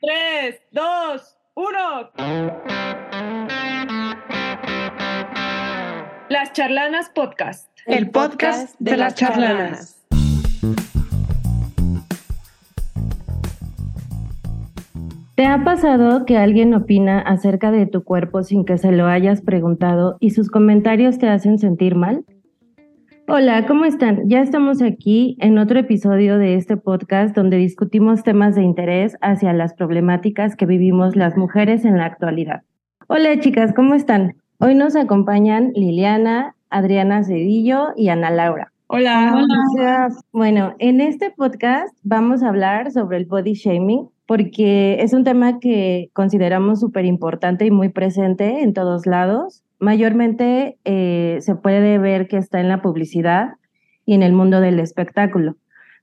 3, 2, 1. Las Charlanas Podcast. El podcast de las charlanas. ¿Te ha pasado que alguien opina acerca de tu cuerpo sin que se lo hayas preguntado y sus comentarios te hacen sentir mal? Hola, ¿cómo están? Ya estamos aquí en otro episodio de este podcast donde discutimos temas de interés hacia las problemáticas que vivimos las mujeres en la actualidad. Hola chicas, ¿cómo están? Hoy nos acompañan Liliana, Adriana Cedillo y Ana Laura. Hola. Hola. Bueno, en este podcast vamos a hablar sobre el body shaming porque es un tema que consideramos súper importante y muy presente en todos lados mayormente eh, se puede ver que está en la publicidad y en el mundo del espectáculo,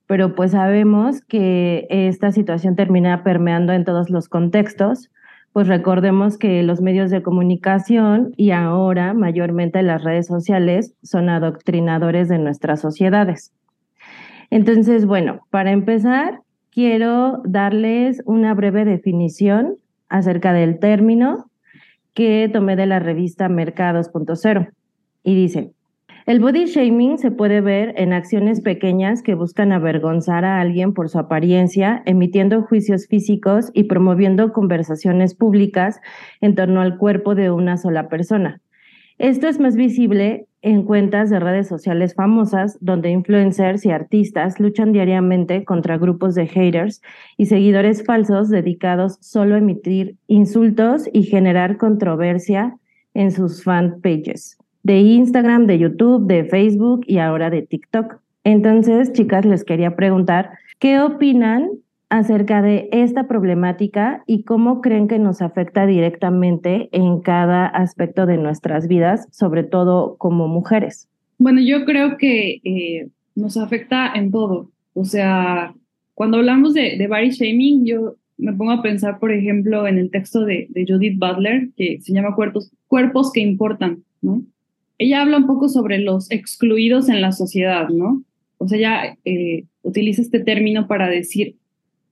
pero pues sabemos que esta situación termina permeando en todos los contextos, pues recordemos que los medios de comunicación y ahora mayormente las redes sociales son adoctrinadores de nuestras sociedades. Entonces, bueno, para empezar, quiero darles una breve definición acerca del término que tomé de la revista Mercados.0 y dice, el body shaming se puede ver en acciones pequeñas que buscan avergonzar a alguien por su apariencia, emitiendo juicios físicos y promoviendo conversaciones públicas en torno al cuerpo de una sola persona. Esto es más visible en cuentas de redes sociales famosas donde influencers y artistas luchan diariamente contra grupos de haters y seguidores falsos dedicados solo a emitir insultos y generar controversia en sus fan pages de Instagram, de YouTube, de Facebook y ahora de TikTok. Entonces, chicas, les quería preguntar, ¿qué opinan acerca de esta problemática y cómo creen que nos afecta directamente en cada aspecto de nuestras vidas, sobre todo como mujeres. Bueno, yo creo que eh, nos afecta en todo. O sea, cuando hablamos de, de body shaming, yo me pongo a pensar, por ejemplo, en el texto de, Judith Butler, que se llama Cuerpos, Cuerpos que importan, ¿no? Ella habla un poco sobre los excluidos en la sociedad, ¿no? O sea, ella eh, utiliza este término para decir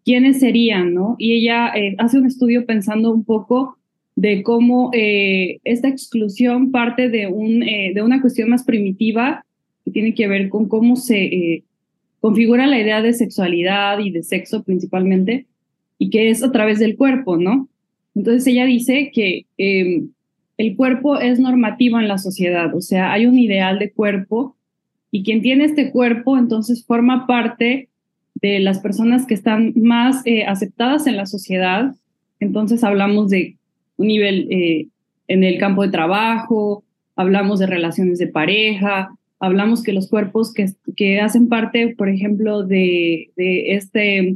quiénes serían, ¿no? Y ella eh, hace un estudio pensando un poco de cómo eh, esta exclusión parte de, un, eh, de una cuestión más primitiva que tiene que ver con cómo se configura la idea de sexualidad y de sexo principalmente, y que es a través del cuerpo, ¿no? Entonces ella dice que em, el cuerpo es normativo en la sociedad, o sea, hay un ideal de cuerpo y quien tiene este cuerpo entonces forma parte de las personas que están más eh, aceptadas en la sociedad. Entonces hablamos de un nivel eh, en el campo de trabajo, hablamos de relaciones de pareja, hablamos que los cuerpos que, que hacen parte, por ejemplo, de, de este,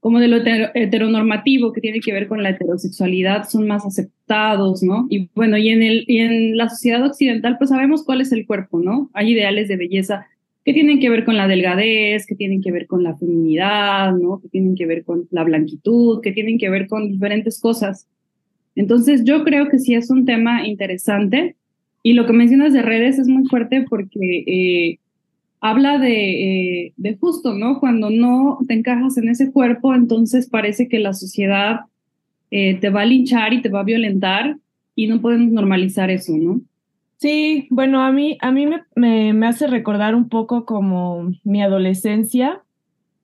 como de lo heteronormativo que tiene que ver con la heterosexualidad, son más aceptados, ¿no? Y bueno, y en, el, y en la sociedad occidental, pues sabemos cuál es el cuerpo, ¿no? Hay ideales de belleza que tienen que ver con la delgadez, que tienen que ver con la feminidad, ¿no? Que tienen que ver con la blanquitud, que tienen que ver con diferentes cosas. Entonces, yo creo que sí es un tema interesante y lo que mencionas de redes es muy fuerte porque eh, habla de, eh, de justo, ¿no? Cuando no te encajas en ese cuerpo, entonces parece que la sociedad eh, te va a linchar y te va a violentar y no podemos normalizar eso, ¿no? Sí, bueno, a mí, a mí me, me, hace recordar un poco como mi adolescencia,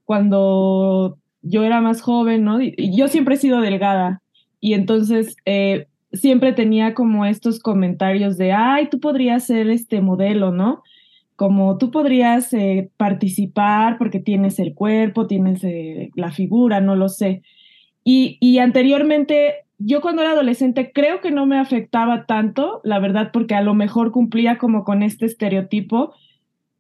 cuando yo era más joven, ¿no? Y yo siempre he sido delgada y entonces eh, siempre tenía como estos comentarios de, ay, tú podrías ser este modelo, ¿no? Como tú podrías eh, participar porque tienes el cuerpo, tienes eh, la figura, no lo sé. Y, y anteriormente yo cuando era adolescente creo que no me afectaba tanto, la verdad, porque a lo mejor cumplía como con este estereotipo,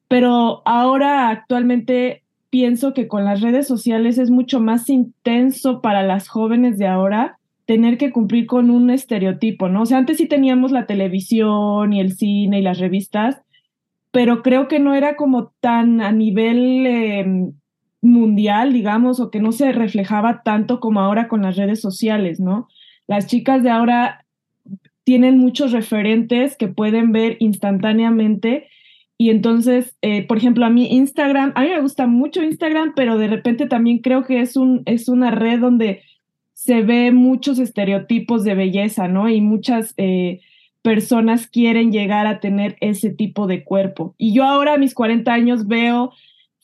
pero ahora actualmente pienso que con las redes sociales es mucho más intenso para las jóvenes de ahora tener que cumplir con un estereotipo, ¿no? O sea, antes sí teníamos la televisión y el cine y las revistas, pero creo que no era como tan a nivel em, mundial, digamos, o que no se reflejaba tanto como ahora con las redes sociales, ¿no? Las chicas de ahora tienen muchos referentes que pueden ver instantáneamente y entonces, eh, por ejemplo, a mí Instagram, a mí me gusta mucho Instagram, pero de repente también creo que es, un, es una red donde se ve muchos estereotipos de belleza, ¿no? Y muchas eh, personas quieren llegar a tener ese tipo de cuerpo. Y yo ahora a mis 40 años veo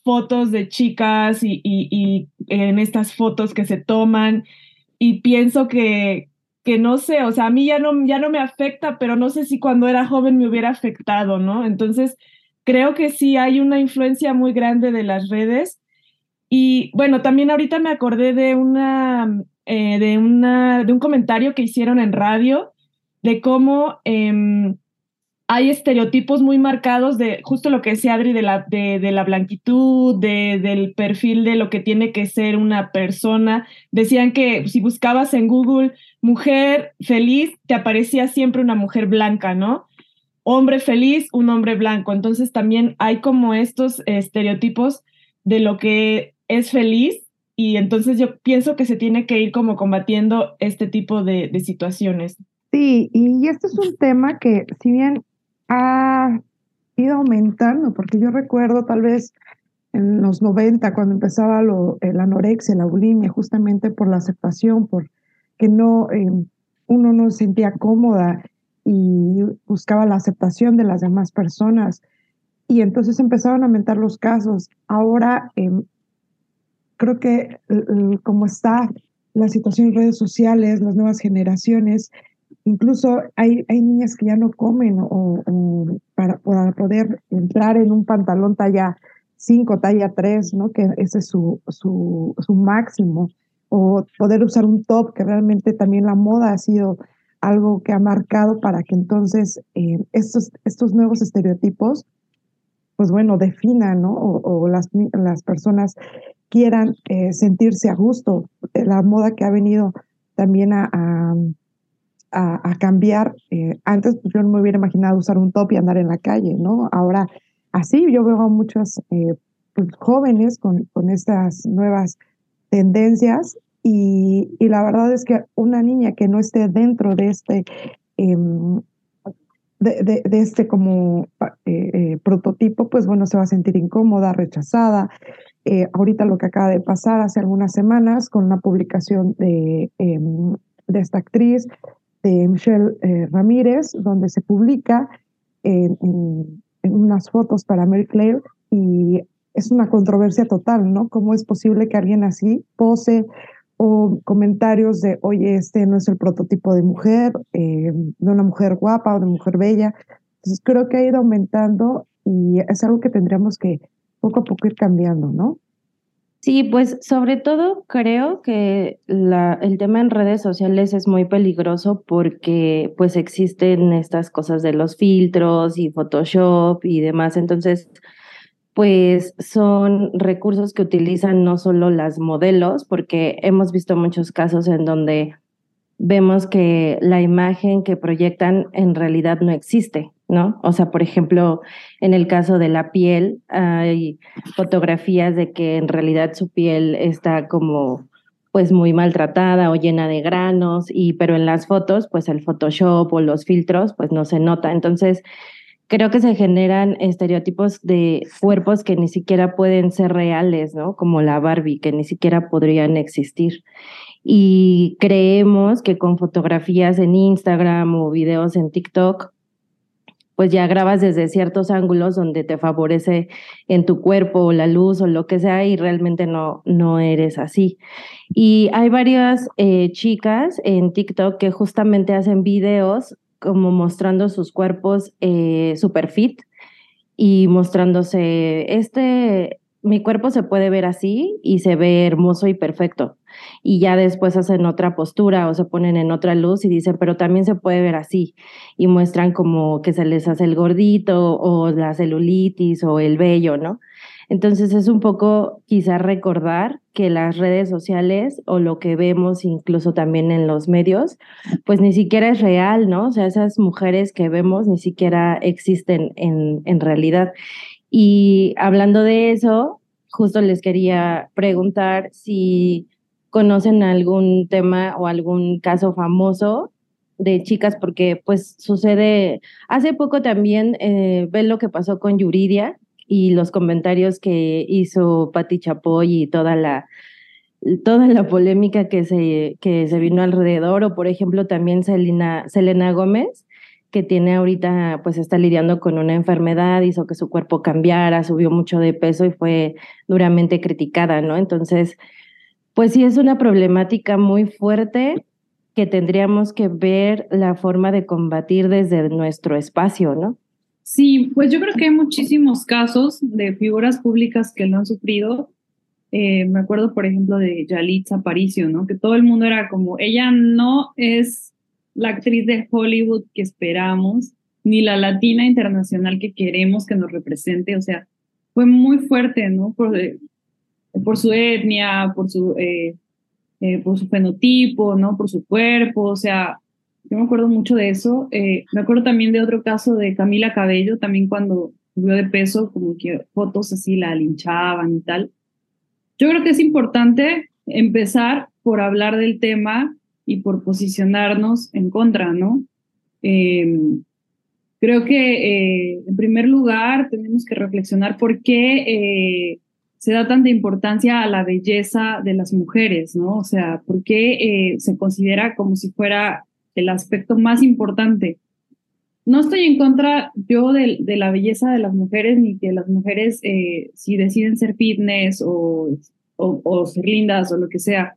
fotos de chicas y, y, en estas fotos que se toman y pienso que, no sé, o sea, a mí ya no, ya no me afecta, pero no sé si cuando era joven me hubiera afectado, ¿no? Entonces, creo que sí hay una influencia muy grande de las redes. Y bueno, también ahorita me acordé de una eh, de, una, de un comentario que hicieron en radio de cómo em, hay estereotipos muy marcados de justo lo que decía Adri de la, de la blanquitud, de, del perfil de lo que tiene que ser una persona. Decían que si buscabas en Google mujer feliz, te aparecía siempre una mujer blanca, ¿no? Hombre feliz, un hombre blanco. Entonces también hay como estos estereotipos de lo que es feliz y entonces yo pienso que se tiene que ir como combatiendo este tipo de, situaciones. Sí, y este es un tema que si bien ha ido aumentando, porque yo recuerdo tal vez en los 90 cuando empezaba lo, la anorexia, la bulimia, justamente por la aceptación, por que no, em, uno no se sentía cómoda y buscaba la aceptación de las demás personas. Y entonces empezaron a aumentar los casos. Ahora em, creo que como está la situación en redes sociales, las nuevas generaciones, incluso hay, hay niñas que ya no comen o, para, para, poder entrar en un pantalón talla 5, talla 3, ¿no? que ese es su, su, su máximo, o poder usar un top, que realmente también la moda ha sido algo que ha marcado para que entonces eh, estos, estos nuevos estereotipos, pues bueno, definan, ¿no? O, las, las personas quieran eh, sentirse a gusto. La moda que ha venido también a, a, cambiar. Eh, antes pues, yo no me hubiera imaginado usar un top y andar en la calle, ¿no? Ahora así yo veo a muchos eh, pues, jóvenes con, con estas nuevas tendencias y, y, la verdad es que una niña que no esté dentro de este em, de, de, este como prototipo, pues bueno, se va a sentir incómoda, rechazada, eh, ahorita lo que acaba de pasar hace algunas semanas con una publicación de, em, de esta actriz, de Michelle eh, Ramírez, donde se publica en, unas fotos para Mary Claire y es una controversia total, ¿no? ¿Cómo es posible que alguien así pose o comentarios de, oye, este no es el prototipo de mujer, eh, de una mujer guapa o de mujer bella? Entonces creo que ha ido aumentando y es algo que tendríamos que poco a poco ir cambiando, ¿no? Sí, pues sobre todo creo que la, el tema en redes sociales es muy peligroso porque pues existen estas cosas de los filtros y Photoshop y demás. Entonces, pues son recursos que utilizan no solo las modelos, porque hemos visto muchos casos en donde vemos que la imagen que proyectan en realidad no existe, ¿no? O sea, por ejemplo, en el caso de la piel, hay fotografías de que en realidad su piel está como pues muy maltratada o llena de granos y pero en las fotos pues el Photoshop o los filtros pues no se nota. Entonces, creo que se generan estereotipos de cuerpos que ni siquiera pueden ser reales, ¿no? Como la Barbie, que ni siquiera podrían existir y creemos que con fotografías en Instagram o videos en TikTok, pues ya grabas desde ciertos ángulos donde te favorece en tu cuerpo o la luz o lo que sea y realmente no, no eres así. Y hay varias eh, chicas en TikTok que justamente hacen videos como mostrando sus cuerpos eh, super fit y mostrándose, este, mi cuerpo se puede ver así y se ve hermoso y perfecto y ya después hacen otra postura o se ponen en otra luz y dicen, pero también se puede ver así y muestran como que se les hace el gordito o la celulitis o el vello, ¿no? Entonces es un poco quizá recordar que las redes sociales o lo que vemos incluso también en los medios, pues ni siquiera es real, ¿no? O sea, esas mujeres que vemos ni siquiera existen en, en realidad. Y hablando de eso, justo les quería preguntar si conocen algún tema o algún caso famoso de chicas, porque pues sucede, hace poco también eh, ven lo que pasó con Yuridia y los comentarios que hizo Patti Chapoy y toda la, toda la polémica que se, que se vino alrededor, o por ejemplo también Selena, Selena Gómez, que tiene ahorita, pues está lidiando con una enfermedad, hizo que su cuerpo cambiara, subió mucho de peso y fue duramente criticada, ¿no? Entonces, pues sí es una problemática muy fuerte que tendríamos que ver la forma de combatir desde nuestro espacio, ¿no? Sí, pues yo creo que hay muchísimos casos de figuras públicas que lo han sufrido. Eh, me acuerdo, por ejemplo, de Yalitza Aparicio, ¿no? Que todo el mundo era como, ella no es la actriz de Hollywood que esperamos, ni la latina internacional que queremos que nos represente. O sea, fue muy fuerte, ¿no? Por, eh, por su etnia, por su, eh, por su fenotipo, ¿no? Por su cuerpo. O sea, yo me acuerdo mucho de eso. Eh, me acuerdo también de otro caso de Camila Cabello, también cuando subió de peso, como que fotos así la linchaban y tal. Yo creo que es importante empezar por hablar del tema y por posicionarnos en contra, ¿no? Em, creo que eh, en primer lugar tenemos que reflexionar por qué eh, se da tanta importancia a la belleza de las mujeres, ¿no? O sea, por qué se considera como si fuera el aspecto más importante. No estoy en contra yo de, la belleza de las mujeres, ni que las mujeres, eh, si deciden ser fitness o, o, ser lindas o lo que sea,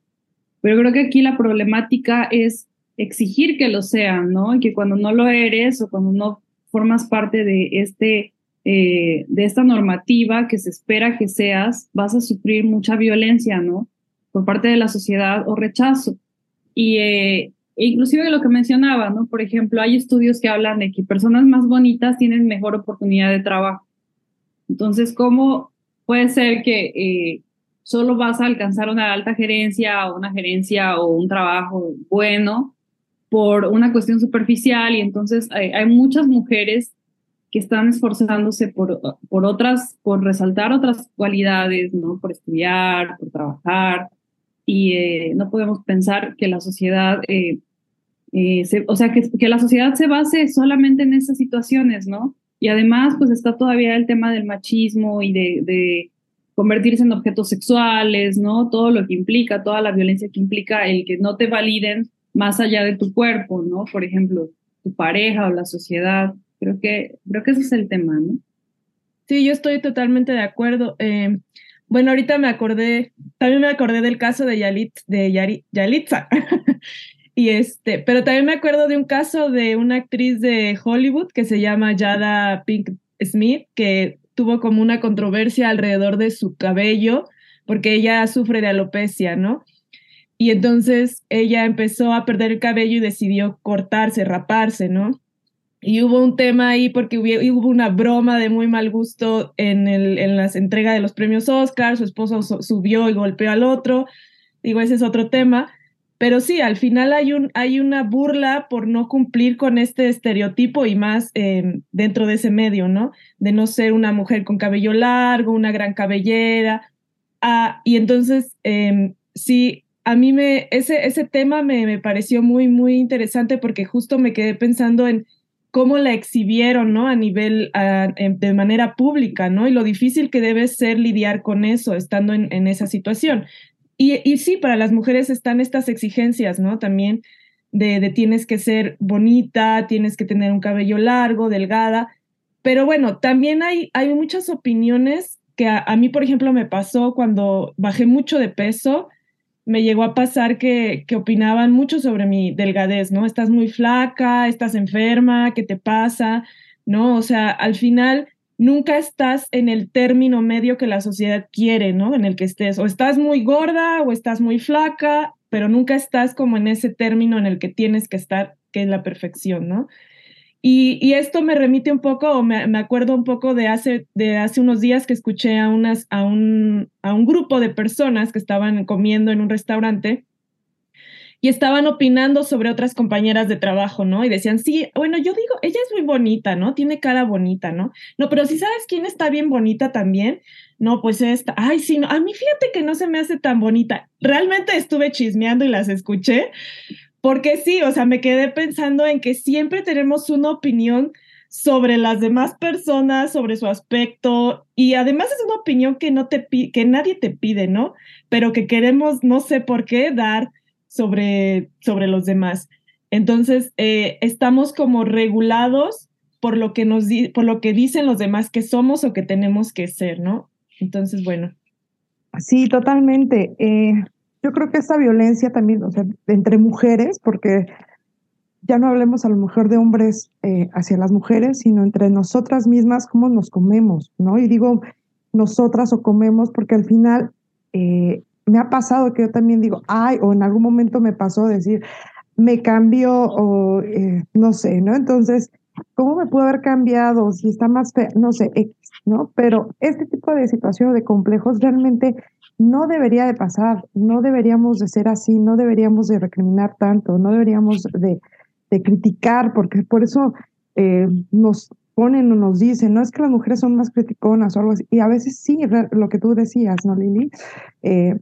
pero creo que aquí la problemática es exigir que lo sean, ¿no? Y que cuando no lo eres o cuando no formas parte de este eh, de esta normativa que se espera que seas, vas a sufrir mucha violencia, ¿no? Por parte de la sociedad o rechazo. Y eh, inclusive lo que mencionaba, ¿no? Por ejemplo, hay estudios que hablan de que personas más bonitas tienen mejor oportunidad de trabajo. Entonces, ¿cómo puede ser que eh, solo vas a alcanzar una alta gerencia o una gerencia o un trabajo bueno por una cuestión superficial? Y entonces hay, hay muchas mujeres que están esforzándose por, por otras, por resaltar otras cualidades, ¿no? Por estudiar, por trabajar, y eh, no podemos pensar que la sociedad, eh, eh, o sea, que, que, la sociedad se base solamente en esas situaciones, ¿no? Y además, pues está todavía el tema del machismo y de, de, convertirse en objetos sexuales, ¿no? Todo lo que implica, toda la violencia que implica el que no te validen más allá de tu cuerpo, ¿no? Por ejemplo, tu pareja o la sociedad. Creo que, creo que ese es el tema, ¿no? Sí, yo estoy totalmente de acuerdo. Bueno, ahorita me acordé, también me acordé del caso de Yalitza. y este, pero también me acuerdo de un caso de una actriz de Hollywood que se llama Yada Pink Smith, que tuvo como una controversia alrededor de su cabello, porque ella sufre de alopecia, ¿no? Y entonces ella empezó a perder el cabello y decidió cortarse, raparse, ¿no? Y hubo un tema ahí porque hubo, una broma de muy mal gusto en, el, en las entregas de los premios Oscar, su esposo subió y golpeó al otro, digo, ese es otro tema, pero sí, al final hay, un, hay una burla por no cumplir con este estereotipo y más em, dentro de ese medio, ¿no? De no ser una mujer con cabello largo, una gran cabellera. Ah, y entonces, em, sí, a mí me, ese, ese tema me, me pareció muy, muy interesante porque justo me quedé pensando en cómo la exhibieron, ¿no? A nivel, de manera pública, ¿no? Y lo difícil que debe ser lidiar con eso, estando en, esa situación. Y, y, sí, para las mujeres están estas exigencias, ¿no? También de, de, tienes que ser bonita, tienes que tener un cabello largo, delgada. Pero bueno, también hay, hay muchas opiniones que a mí, por ejemplo, me pasó cuando bajé mucho de peso me llegó a pasar que, que opinaban mucho sobre mi delgadez, ¿no? Estás muy flaca, estás enferma, ¿qué te pasa? ¿No? O sea, al final nunca estás en el término medio que la sociedad quiere, ¿no? En el que estés, o estás muy gorda o estás muy flaca, pero nunca estás como en ese término en el que tienes que estar, que es la perfección, ¿no? Y, esto me remite un poco, o me, acuerdo un poco de hace, de hace unos días que escuché a, unas, a, un, a un grupo de personas que estaban comiendo en un restaurante y estaban opinando sobre otras compañeras de trabajo, ¿no? Y decían, sí, bueno, yo digo, ella es muy bonita, ¿no? Tiene cara bonita, ¿no? No, pero si sabes quién está bien bonita también, no, pues esta, ay, sí, no, a mí fíjate que no se me hace tan bonita. Realmente estuve chismeando y las escuché, porque sí, o sea, me quedé pensando en que siempre tenemos una opinión sobre las demás personas, sobre su aspecto, y además es una opinión que, no te que nadie te pide, ¿no? Pero que queremos, no sé por qué, dar sobre, sobre los demás. Entonces, eh, estamos como regulados por lo, que nos por lo que dicen los demás que somos o que tenemos que ser, ¿no? Entonces, bueno. Sí, totalmente. Eh, yo creo que esta violencia también, o sea, entre mujeres, porque ya no hablemos a lo mejor de hombres eh, hacia las mujeres, sino entre nosotras mismas, cómo nos comemos, ¿no? Y digo nosotras o comemos porque al final eh, me ha pasado que yo también digo, ay, o en algún momento me pasó decir, me cambió o eh, no sé, ¿no? Entonces, ¿cómo me puedo haber cambiado? Si está más feo, no sé, X, ¿no? Pero este tipo de situaciones de complejos realmente no debería de pasar, no deberíamos de ser así, no deberíamos de recriminar tanto, no deberíamos de de criticar, porque por eso eh, nos ponen o nos dicen, no es que las mujeres son más criticonas o algo así, y a veces sí, lo que tú decías, ¿no, Lili? Eh,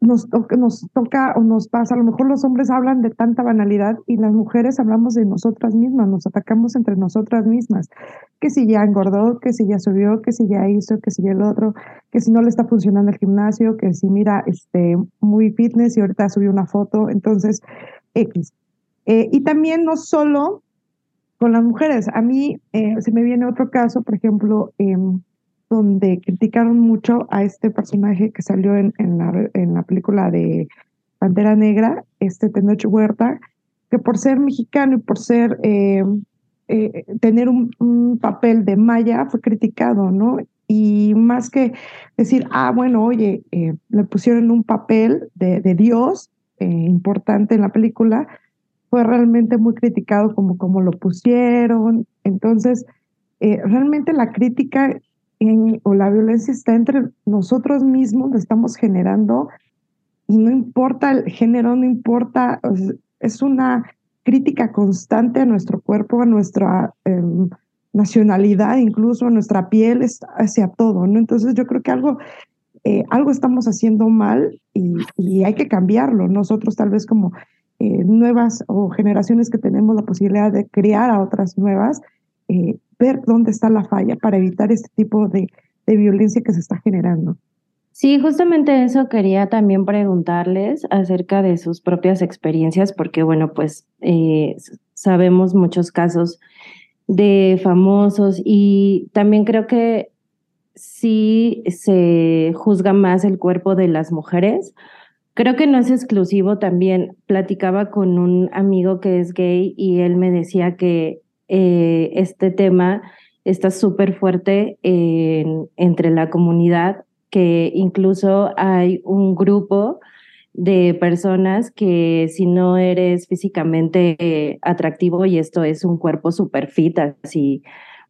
nos, nos toca o nos pasa, a lo mejor los hombres hablan de tanta banalidad y las mujeres hablamos de nosotras mismas, nos atacamos entre nosotras mismas, que si ya engordó, que si ya subió, que si ya hizo, que si ya el otro, que si no le está funcionando el gimnasio, que si mira, este, muy fitness y ahorita subió una foto, entonces, X. Eh, y también no solo con las mujeres. A mí eh, se me viene otro caso, por ejemplo, em, donde criticaron mucho a este personaje que salió en, en, la, en la película de Pantera Negra, este Tenoch Huerta, que por ser mexicano y por ser eh, tener un, papel de maya fue criticado, ¿no? Y más que decir, ah, bueno, oye, le pusieron un papel de, de Dios importante en la película, fue realmente muy criticado como, como lo pusieron. Entonces, eh, realmente la crítica o la violencia está entre nosotros mismos, la estamos generando y no importa el género, no importa, es una crítica constante a nuestro cuerpo, a nuestra em, nacionalidad, incluso a nuestra piel, hacia todo, ¿no? Entonces yo creo que algo, eh, algo estamos haciendo mal y, y hay que cambiarlo. Nosotros tal vez como eh, nuevas o generaciones que tenemos la posibilidad de crear a otras nuevas, eh, ver dónde está la falla para evitar este tipo de, de violencia que se está generando. Sí, justamente eso quería también preguntarles acerca de sus propias experiencias, porque bueno, pues eh, sabemos muchos casos de famosos y también creo que sí se juzga más el cuerpo de las mujeres Creo que no es exclusivo también. Platicaba con un amigo que es gay y él me decía que eh, este tema está súper fuerte entre la comunidad, que incluso hay un grupo de personas que si no eres físicamente atractivo y esto es un cuerpo súper fit, así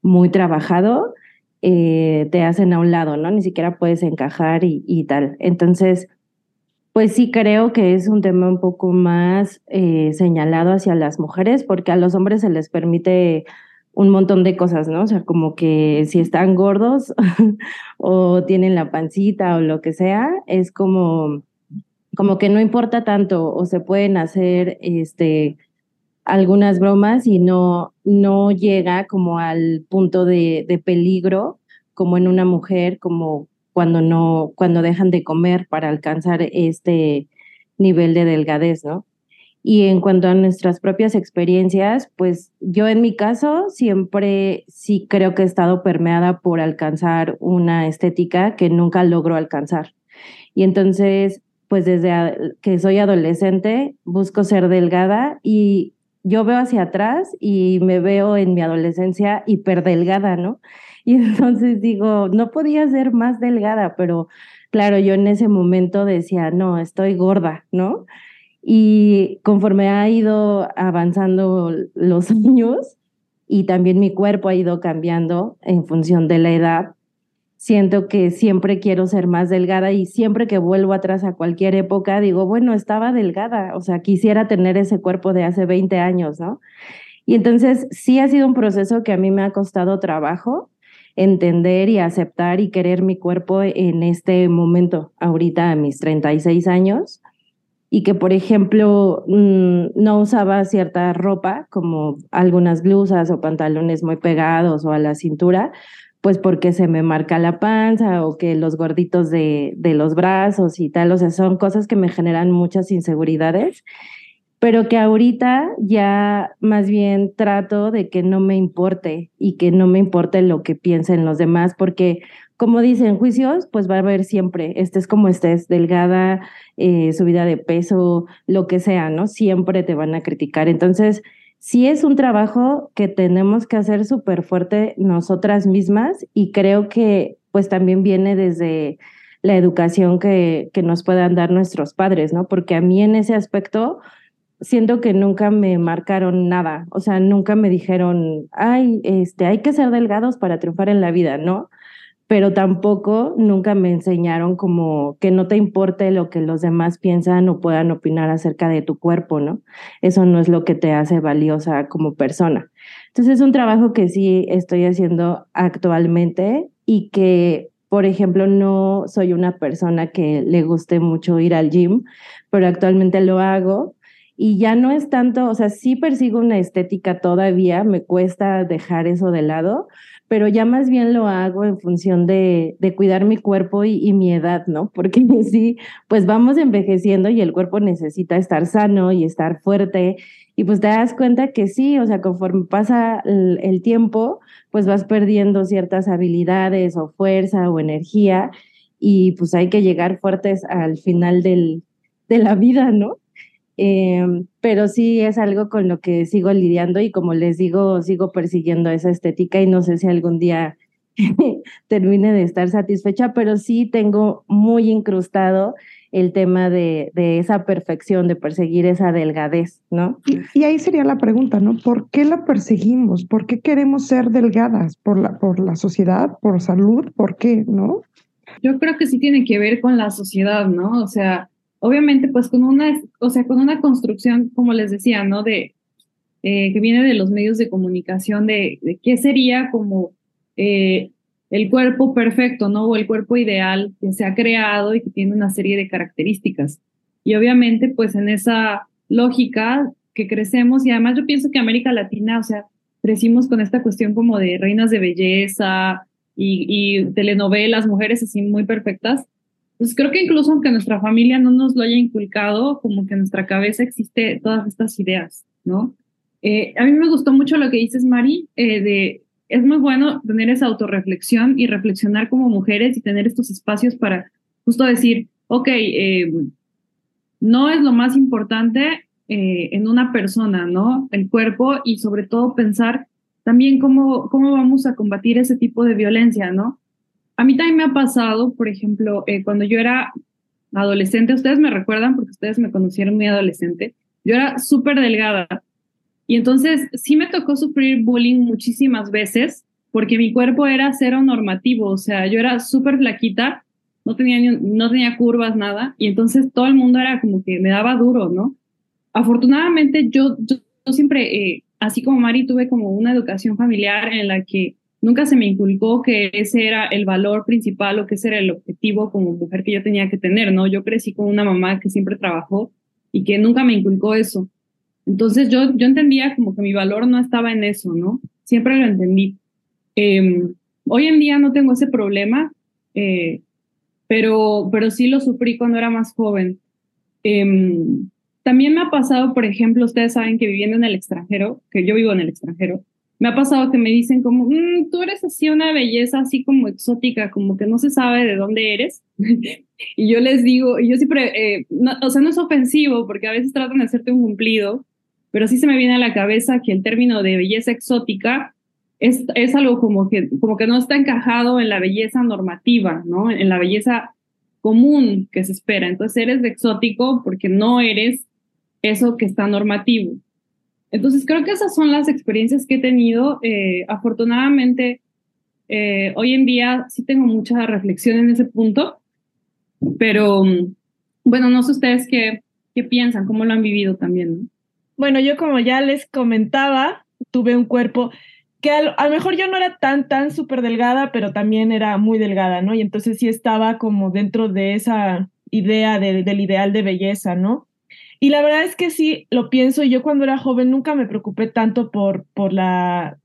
muy trabajado, eh, te hacen a un lado, ¿no? Ni siquiera puedes encajar y, y tal. Entonces, pues sí creo que es un tema un poco más eh, señalado hacia las mujeres, porque a los hombres se les permite un montón de cosas, ¿no? O sea, como que si están gordos o tienen la pancita o lo que sea, es como, como que no importa tanto o se pueden hacer este, algunas bromas y no, no llega como al punto de, de peligro como en una mujer, como cuando no, cuando dejan de comer para alcanzar este nivel de delgadez, ¿no? Y en cuanto a nuestras propias experiencias, pues yo en mi caso siempre sí creo que he estado permeada por alcanzar una estética que nunca logro alcanzar. Y entonces, pues desde que soy adolescente, busco ser delgada y yo veo hacia atrás y me veo en mi adolescencia hiperdelgada, ¿no? Y entonces digo, no podía ser más delgada, pero claro, yo en ese momento decía, no, estoy gorda, ¿no? Y conforme ha ido avanzando los años y también mi cuerpo ha ido cambiando en función de la edad, siento que siempre quiero ser más delgada y siempre que vuelvo atrás a cualquier época digo, bueno, estaba delgada, o sea, quisiera tener ese cuerpo de hace 20 años, ¿no? Y entonces sí ha sido un proceso que a mí me ha costado trabajo, entender y aceptar y querer mi cuerpo en este momento, ahorita a mis 36 años. y que, por ejemplo, mm, no usaba cierta ropa, como algunas blusas o pantalones muy pegados o a la cintura, pues porque se me marca la panza o que los gorditos de, de los brazos y tal, o sea, son cosas que me generan muchas inseguridades, pero que ahorita ya más bien trato de que no me importe y que no me importe lo que piensen los demás, porque como dicen, juicios, pues va a haber siempre, estés como estés, delgada, eh, subida de peso, lo que sea, ¿no? Siempre te van a criticar. Entonces, sí es un trabajo que tenemos que hacer súper fuerte nosotras mismas y creo que pues también viene desde la educación que, que nos puedan dar nuestros padres, ¿no? Porque a mí en ese aspecto siento que nunca me marcaron nada, o sea, nunca me dijeron, ay, este, hay que ser delgados para triunfar en la vida, ¿no? pero tampoco nunca me enseñaron como que no te importe lo que los demás piensan o puedan opinar acerca de tu cuerpo, ¿no? Eso no es lo que te hace valiosa como persona. Entonces es un trabajo que sí estoy haciendo actualmente y que, por ejemplo, no soy una persona que le guste mucho ir al gym, pero actualmente lo hago y ya no es tanto, o sea, sí persigo una estética todavía, me cuesta dejar eso de lado, pero ya más bien lo hago en función de, de cuidar mi cuerpo y, mi edad, ¿no? Porque sí, pues vamos envejeciendo y el cuerpo necesita estar sano y estar fuerte. Y pues te das cuenta que sí, o sea, conforme pasa el, el tiempo, pues vas perdiendo ciertas habilidades o fuerza o energía y pues hay que llegar fuertes al final del, de la vida, ¿no? Eh, pero sí es algo con lo que sigo lidiando y como les digo, sigo persiguiendo esa estética y no sé si algún día termine de estar satisfecha, pero sí tengo muy incrustado el tema de, de esa perfección, de perseguir esa delgadez, ¿no? Y, y, ahí sería la pregunta, ¿no? ¿Por qué la perseguimos? ¿Por qué queremos ser delgadas? ¿Por la, por la sociedad? ¿Por salud? ¿Por qué? ¿No? Yo creo que sí tiene que ver con la sociedad, ¿no? O sea, obviamente pues con una, o sea, con una construcción, como les decía, ¿no? De, eh, que viene de los medios de comunicación, de, qué sería como eh, el cuerpo perfecto, ¿no? O el cuerpo ideal que se ha creado y que tiene una serie de características. Y obviamente pues en esa lógica que crecemos, y además yo pienso que América Latina, o sea, crecimos con esta cuestión como de reinas de belleza y telenovelas, mujeres así muy perfectas, pues creo que incluso aunque nuestra familia no nos lo haya inculcado, como que en nuestra cabeza existe todas estas ideas, ¿no? Eh, a mí me gustó mucho lo que dices, Mari, eh, de es muy bueno tener esa autorreflexión y reflexionar como mujeres y tener estos espacios para justo decir, ok, eh, no es lo más importante eh, en una persona, ¿no? El cuerpo y sobre todo pensar también cómo, cómo vamos a combatir ese tipo de violencia, ¿no? A mí también me ha pasado, por ejemplo, eh, cuando yo era adolescente, ustedes me recuerdan porque ustedes me conocieron muy adolescente, yo era súper delgada. Y entonces sí me tocó sufrir bullying muchísimas veces porque mi cuerpo era cero normativo, o sea, yo era súper flaquita, no tenía, no tenía curvas, nada, y entonces todo el mundo era como que me daba duro, ¿no? Afortunadamente yo, siempre, eh, así como Mari, tuve como una educación familiar en la que nunca se me inculcó que ese era el valor principal o que ese era el objetivo como mujer que yo tenía que tener, ¿no? Yo crecí con una mamá que siempre trabajó y que nunca me inculcó eso. Entonces yo, yo entendía como que mi valor no estaba en eso, ¿no? Siempre lo entendí. Eh, hoy en día no tengo ese problema, eh, pero, pero sí lo sufrí cuando era más joven. Eh, también me ha pasado, por ejemplo, ustedes saben que viviendo en el extranjero, que yo vivo en el extranjero, me ha pasado que me dicen como, mm, tú eres así una belleza así como exótica, como que no se sabe de dónde eres. y yo les digo, yo siempre, eh, no, o sea, no es ofensivo porque a veces tratan de hacerte un cumplido, pero sí se me viene a la cabeza que el término de belleza exótica es, es algo como que, como que no está encajado en la belleza normativa, ¿no? En la belleza común que se espera. Entonces eres de exótico porque no eres eso que está normativo. Entonces creo que esas son las experiencias que he tenido. Eh, afortunadamente, eh, hoy en día sí tengo mucha reflexión en ese punto, pero bueno, no sé ustedes qué, qué piensan, cómo lo han vivido también. ¿no? Bueno, yo como ya les comentaba, tuve un cuerpo que a, lo mejor yo no era tan, tan súper delgada, pero también era muy delgada, ¿no? Y entonces sí estaba como dentro de esa idea de, del ideal de belleza, ¿no? Y la verdad es que sí, lo pienso, yo cuando era joven nunca me preocupé tanto por, por la,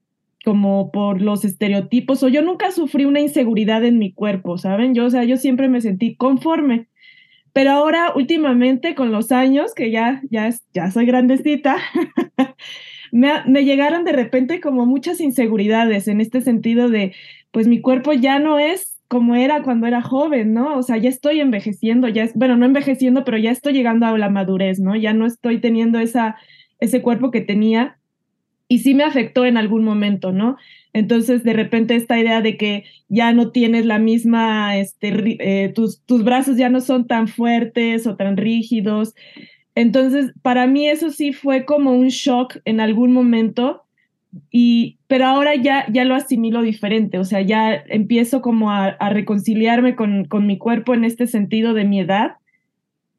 como por los estereotipos, o yo nunca sufrí una inseguridad en mi cuerpo, ¿saben? Yo, o sea, yo siempre me sentí conforme. Pero ahora, últimamente, con los años, que ya, ya, ya soy grandecita, me, me llegaron de repente como muchas inseguridades en este sentido de, pues mi cuerpo ya no es como era cuando era joven, ¿no? O sea, ya estoy envejeciendo, ya es, bueno, no envejeciendo, pero ya estoy llegando a la madurez, ¿no? Ya no estoy teniendo esa, ese cuerpo que tenía y sí me afectó en algún momento, ¿no? Entonces, de repente esta idea de que ya no tienes la misma, este, eh, tus, tus brazos ya no son tan fuertes o tan rígidos. Entonces, para mí eso sí fue como un shock en algún momento y, pero ahora ya, ya lo asimilo diferente, o sea, ya empiezo como a, reconciliarme con, con, mi cuerpo en este sentido de mi edad.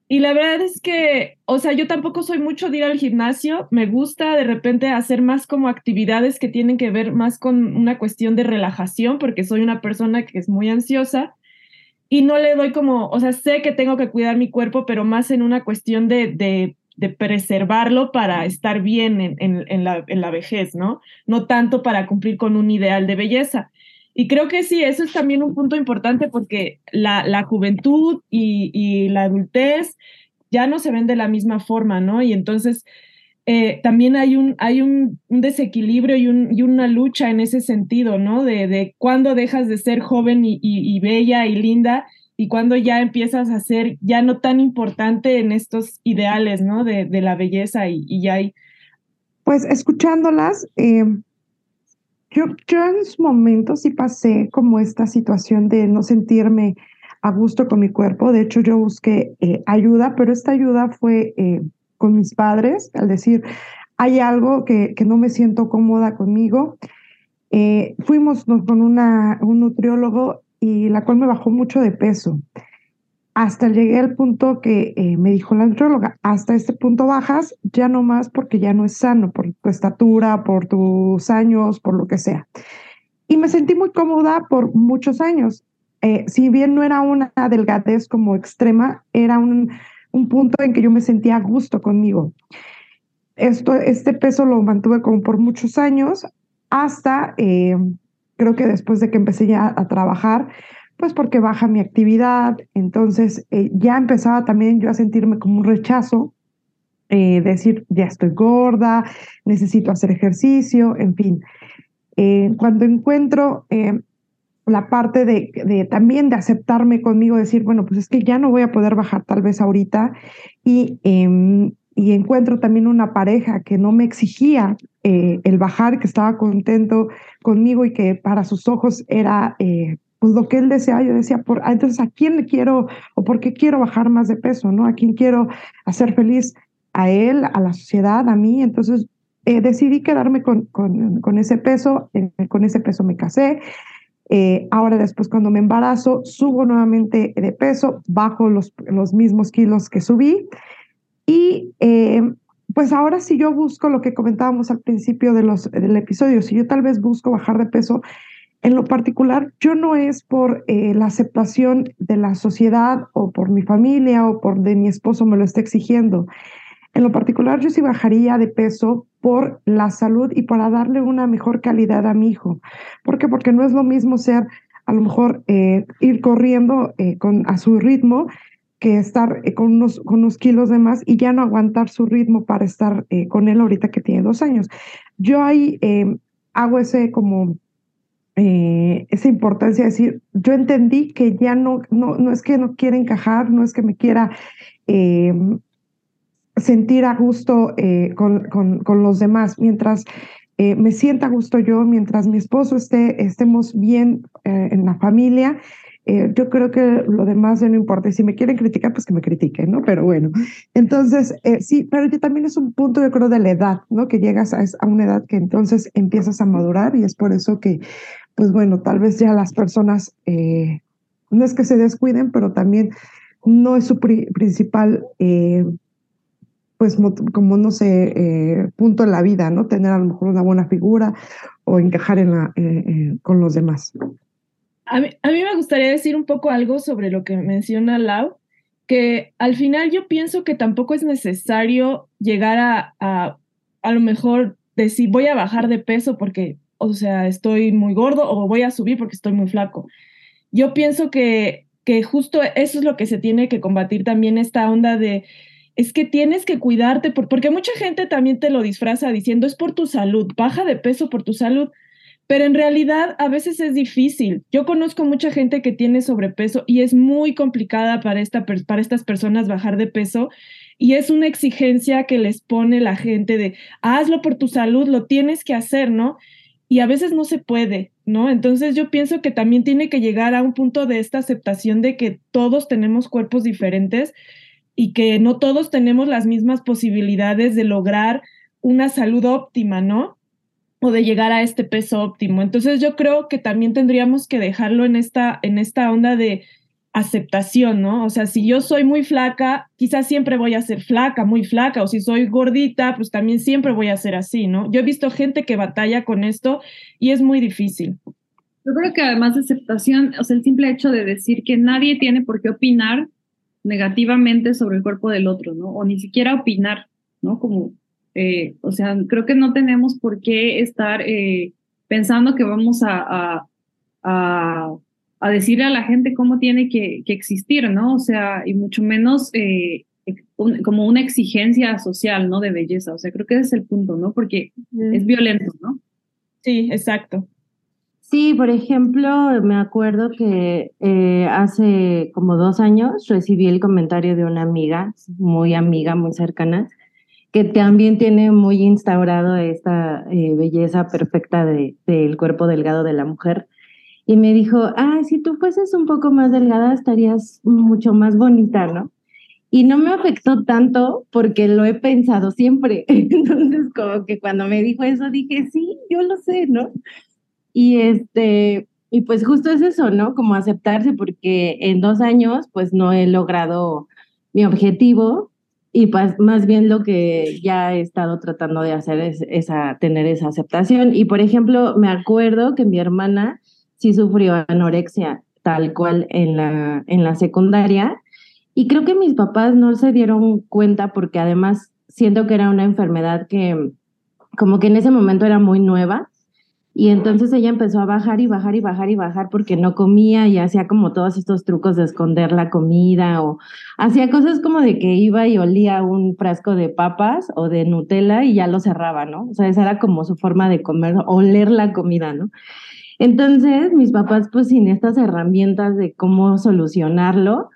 Y la verdad es que, o sea, yo tampoco soy mucho de ir al gimnasio, me gusta de repente hacer más como actividades que tienen que ver más con una cuestión de relajación, porque soy una persona que es muy ansiosa y no le doy como, o sea, sé que tengo que cuidar mi cuerpo, pero más en una cuestión de, de de preservarlo para estar bien en, en, la, en, la, vejez, ¿no? No tanto para cumplir con un ideal de belleza. Y creo que sí, eso es también un punto importante porque la, la juventud y, y, la adultez ya no se ven de la misma forma, ¿no? Y entonces eh, también hay un, hay un, un desequilibrio y, un, y, una lucha en ese sentido, ¿no? De, de cuándo dejas de ser joven y, y bella y linda y cuando ya empiezas a ser ya no tan importante en estos ideales, ¿no? De, de la belleza y, y, ya hay... Pues escuchándolas, eh, yo, yo en su momento sí pasé como esta situación de no sentirme a gusto con mi cuerpo. De hecho, yo busqué eh, ayuda, pero esta ayuda fue eh, con mis padres, al decir, hay algo que, que no me siento cómoda conmigo. Eh, fuimos con una, un nutriólogo y la cual me bajó mucho de peso. Hasta llegué al punto que eh, me dijo la nutrióloga, hasta este punto bajas, ya no más porque ya no es sano, por tu estatura, por tus años, por lo que sea. Y me sentí muy cómoda por muchos años. Eh, si bien no era una delgadez como extrema, era un, un punto en que yo me sentía a gusto conmigo. Esto, este peso lo mantuve como por muchos años hasta eh, creo que después de que empecé ya a trabajar, pues porque baja mi actividad, entonces eh, ya empezaba también yo a sentirme como un rechazo, eh, decir, ya estoy gorda, necesito hacer ejercicio, en fin. Eh, cuando encuentro la parte de, de, también de aceptarme conmigo, decir, bueno, pues es que ya no voy a poder bajar tal vez ahorita y em, y encuentro también una pareja que no me exigía eh, el bajar, que estaba contento conmigo y que para sus ojos era eh, pues lo que él deseaba. Yo decía, por, ah, entonces, ¿a quién le quiero o por qué quiero bajar más de peso? ¿no? ¿A quién quiero hacer feliz? A él, a la sociedad, a mí. Entonces, eh, decidí quedarme con, con, con ese peso, con ese peso me casé. ahora después cuando me embarazo, subo nuevamente de peso, bajo los, los mismos kilos que subí y eh, pues ahora si yo busco lo que comentábamos al principio de los, del episodio, si yo tal vez busco bajar de peso, en lo particular, yo no es por eh, la aceptación de la sociedad o por mi familia o por de mi esposo me lo esté exigiendo. En lo particular, yo sí bajaría de peso por la salud y para darle una mejor calidad a mi hijo. ¿Por qué? Porque no es lo mismo ser, a lo mejor, eh, ir corriendo con, a su ritmo estar eh, con unos, con unos kilos de más y ya no aguantar su ritmo para estar eh, con él ahorita que tiene dos años. Yo ahí em, hago ese como eh, esa importancia de decir, yo entendí que ya no, no, no es que no quiera encajar, no es que me quiera em, sentir a gusto con, con, con, los demás, mientras me sienta a gusto yo, mientras mi esposo esté, estemos bien en la familia, eh, yo creo que lo demás no importa. Si me quieren criticar, pues que me critiquen, ¿no? Pero bueno, entonces, eh, sí, pero también es un punto, yo creo, de la edad, ¿no? Que llegas a, a, una edad que entonces empiezas a madurar y es por eso que, pues bueno, tal vez ya las personas, eh, no es que se descuiden, pero también no es su principal, pues como no sé, punto en la vida, ¿no? Tener a lo mejor una buena figura o encajar en la, con los demás. A mí, me gustaría decir un poco algo sobre lo que menciona Lau. que al final yo pienso que tampoco es necesario llegar a, a, a lo mejor decir voy a bajar de peso porque, o sea, estoy muy gordo o voy a subir porque estoy muy flaco. Yo pienso que, que justo eso es lo que se tiene que combatir también esta onda de es que tienes que cuidarte, porque mucha gente también te lo disfraza diciendo es por tu salud, baja de peso por tu salud, pero en realidad a veces es difícil. Yo conozco mucha gente que tiene sobrepeso y es muy complicada para, esta, para estas personas bajar de peso y es una exigencia que les pone la gente de hazlo por tu salud, lo tienes que hacer, ¿no? Y a veces no se puede, ¿no? Entonces yo pienso que también tiene que llegar a un punto de esta aceptación de que todos tenemos cuerpos diferentes y que no todos tenemos las mismas posibilidades de lograr una salud óptima, ¿no? O de llegar a este peso óptimo. Entonces yo creo que también tendríamos que dejarlo en esta, en esta onda de aceptación, ¿no? O sea, si yo soy muy flaca, quizás siempre voy a ser flaca, muy flaca, o si soy gordita, pues también siempre voy a ser así, ¿no? Yo he visto gente que batalla con esto y es muy difícil. Yo creo que además de aceptación, o sea, el simple hecho de decir que nadie tiene por qué opinar negativamente sobre el cuerpo del otro, ¿no? O ni siquiera opinar, ¿no? Como, eh, o sea, creo que no tenemos por qué estar eh, pensando que vamos a, a, a, decirle a la gente cómo tiene que, que, existir, ¿no? O sea, y mucho menos eh, como una exigencia social, ¿no? De belleza. O sea, creo que ese es el punto, ¿no? Porque es violento, ¿no? Sí, exacto. Sí, por ejemplo, me acuerdo que eh, hace como dos años recibí el comentario de una amiga, muy amiga, muy cercana, que también tiene muy instaurado esta eh, belleza perfecta del de, cuerpo delgado de la mujer. Y me dijo, ah, si tú fueses un poco más delgada estarías mucho más bonita, ¿no? Y no me afectó tanto porque lo he pensado siempre. Entonces, como que cuando me dijo eso, dije, sí, yo lo sé, ¿no? Y este, y pues justo es eso, ¿no? Como aceptarse, porque en dos años, pues no he logrado mi objetivo y más bien lo que ya he estado tratando de hacer es esa, tener esa aceptación. Y por ejemplo, me acuerdo que mi hermana sí sufrió anorexia tal cual en la, en la secundaria. Y creo que mis papás no se dieron cuenta porque además siento que era una enfermedad que como que en ese momento era muy nueva y entonces ella empezó a bajar y bajar y bajar y bajar porque no comía y hacía como todos estos trucos de esconder la comida o hacía cosas como de que iba y olía un frasco de papas o de Nutella y ya lo cerraba, ¿no? O sea, esa era como su forma de comer, oler la comida, ¿no? Entonces, mis papás, pues sin estas herramientas de cómo solucionarlo,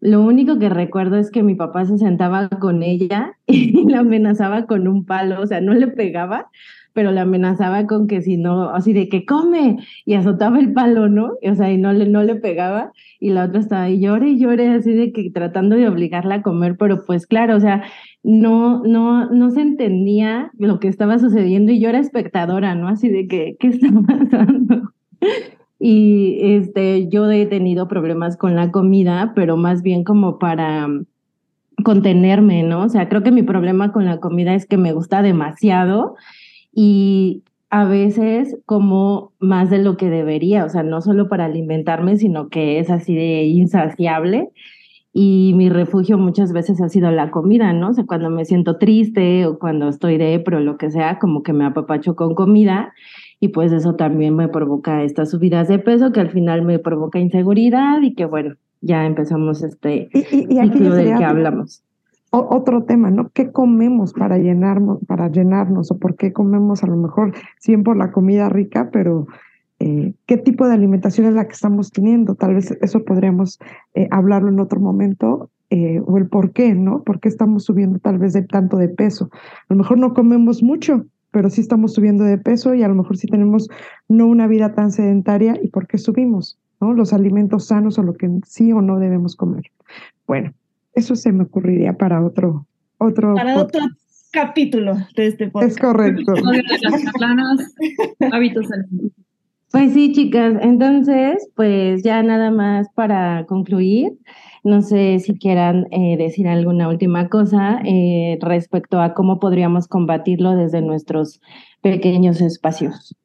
lo único que recuerdo es que mi papá se sentaba con ella y la amenazaba con un palo, o sea, no le pegaba, pero le amenazaba con que si no, así de que come, y azotaba el palo, ¿no? o sea, y no le, no le pegaba, y la otra estaba ahí llore y llore, así de que tratando de obligarla a comer, pero pues claro, o sea, no, no, no se entendía lo que estaba sucediendo, y yo era espectadora, ¿no? Así de que, ¿qué está pasando? Y este, yo he tenido problemas con la comida, pero más bien como para contenerme, ¿no? O sea, creo que mi problema con la comida es que me gusta demasiado y a veces como más de lo que debería, o sea, no solo para alimentarme, sino que es así de insaciable. Y mi refugio muchas veces ha sido la comida, ¿no? O sea, cuando me siento triste o cuando estoy de pro lo que sea, como que me apapacho con comida y pues eso también me provoca estas subidas de peso que al final me provoca inseguridad y que bueno, ya empezamos este y, ciclo del que hablamos otro tema, ¿no? ¿Qué comemos para llenarnos, para llenarnos? ¿O por qué comemos a lo mejor siempre por la comida rica, pero eh, qué tipo de alimentación es la que estamos teniendo? Tal vez eso podríamos eh, hablarlo en otro momento, eh, o el por qué, ¿no? ¿Por qué estamos subiendo tal vez de tanto de peso? A lo mejor no comemos mucho, pero sí estamos subiendo de peso y a lo mejor sí tenemos no una vida tan sedentaria y por qué subimos, ¿no? Los alimentos sanos o lo que sí o no debemos comer. Bueno, eso se me ocurriría para otro, otro, para otro capítulo de este podcast. Es correcto. hábitos Pues sí, chicas, entonces, pues ya nada más para concluir, no sé si quieran eh, decir alguna última cosa eh, respecto a cómo podríamos combatirlo desde nuestros pequeños espacios.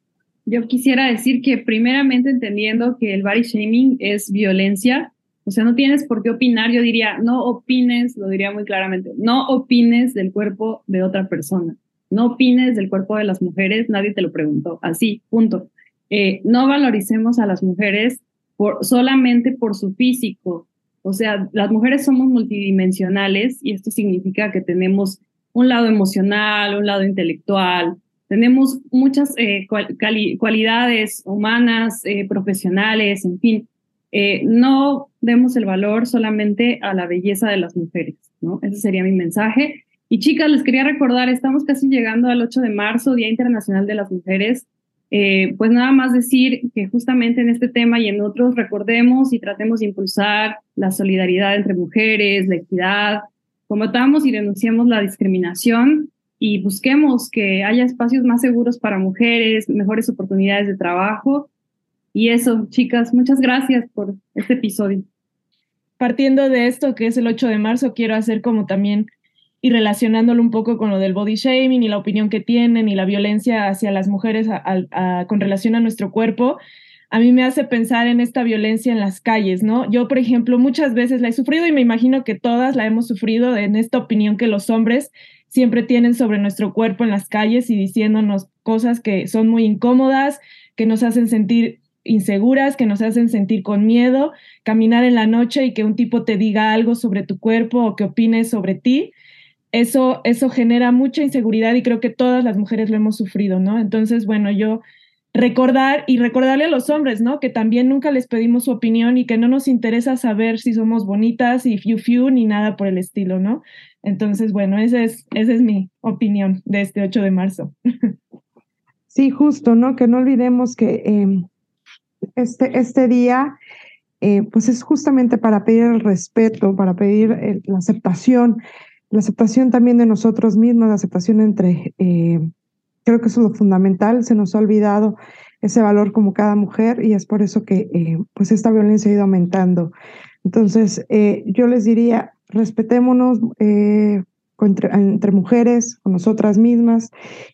Yo quisiera decir que primeramente entendiendo que el body shaming es violencia, O sea, no tienes por qué opinar. Yo diría, no opines, lo diría muy claramente, no opines del cuerpo de otra persona. No opines del cuerpo de las mujeres, nadie te lo preguntó. Así, punto. Eh, no valoricemos a las mujeres por, solamente por su físico. O sea, las mujeres somos multidimensionales y esto significa que tenemos un lado emocional, un lado intelectual, tenemos muchas eh, cualidades humanas, eh, profesionales, en fin. Eh, no demos el valor solamente a la belleza de las mujeres, ¿no? Ese sería mi mensaje. Y chicas, les quería recordar, estamos casi llegando al 8 de marzo, Día Internacional de las Mujeres. pues nada más decir que justamente en este tema y en otros recordemos y tratemos de impulsar la solidaridad entre mujeres, la equidad, cometamos y denunciemos la discriminación y busquemos que haya espacios más seguros para mujeres, mejores oportunidades de trabajo. Y eso, chicas, muchas gracias por este episodio. Partiendo de esto, que es el 8 de marzo, quiero hacer como también y relacionándolo un poco con lo del body shaming y la opinión que tienen y la violencia hacia las mujeres con relación a nuestro cuerpo, a mí me hace pensar en esta violencia en las calles, ¿no? Yo, por ejemplo, muchas veces la he sufrido y me imagino que todas la hemos sufrido en esta opinión que los hombres siempre tienen sobre nuestro cuerpo en las calles y diciéndonos cosas que son muy incómodas, que nos hacen sentir inseguras, que nos hacen sentir con miedo, caminar en la noche y que un tipo te diga algo sobre tu cuerpo o que opine sobre ti. Eso, eso genera mucha inseguridad y creo que todas las mujeres lo hemos sufrido, ¿no? Entonces, bueno, yo recordar y recordarle a los hombres, ¿no? Que también nunca les pedimos su opinión y que no nos interesa saber si somos bonitas y fiu fiu ni nada por el estilo, ¿no? Entonces, bueno, esa es, esa es mi opinión de este 8 de marzo. Sí, justo, ¿no? Que no olvidemos que em, este, este día, eh, pues es justamente para pedir el respeto, para pedir la aceptación, la aceptación también de nosotros mismos, la aceptación entre eh, Creo que eso es lo fundamental, se nos ha olvidado ese valor como cada mujer y es por eso que eh, pues esta violencia ha ido aumentando. Entonces, eh, yo les diría, respetémonos eh, entre, mujeres, con nosotras mismas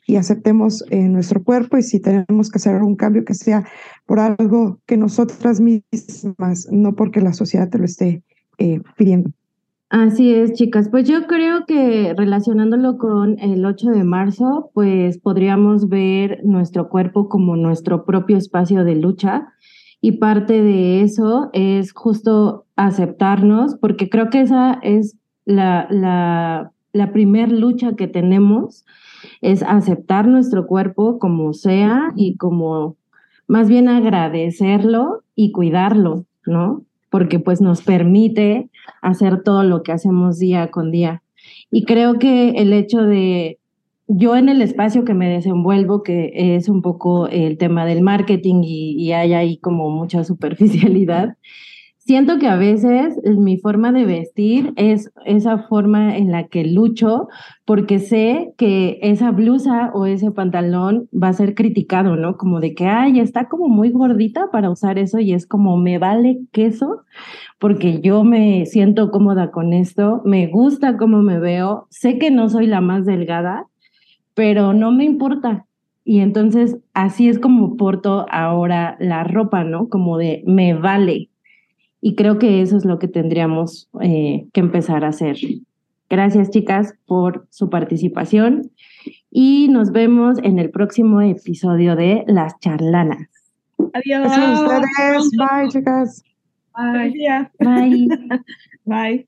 y aceptemos nuestro cuerpo y si tenemos que hacer algún cambio que sea por algo que nosotras mismas, no porque la sociedad te lo esté pidiendo. Así es, chicas. Pues yo creo que relacionándolo con el 8 de marzo, pues podríamos ver nuestro cuerpo como nuestro propio espacio de lucha y parte de eso es justo aceptarnos, porque creo que esa es la, la primer lucha que tenemos, es aceptar nuestro cuerpo como sea y como más bien agradecerlo y cuidarlo, ¿no? porque pues nos permite hacer todo lo que hacemos día con día. Y creo que el hecho de yo en el espacio que me desenvuelvo, que es un poco el tema del marketing y, y hay ahí como mucha superficialidad, siento que a veces mi forma de vestir es esa forma en la que lucho porque sé que esa blusa o ese pantalón va a ser criticado, ¿no? Como de que, ay, está como muy gordita para usar eso y es como, me vale queso porque yo me siento cómoda con esto, me gusta cómo me veo, sé que no soy la más delgada, pero no me importa. Y entonces así es como porto ahora la ropa, ¿no? Como de, me vale, y creo que eso es lo que tendríamos eh, que empezar a hacer. Gracias, chicas, por su participación y nos vemos en el próximo episodio de Las Charlanas. Adiós. Gracias a ustedes. Bye, chicas. Bye. Bye. Bye.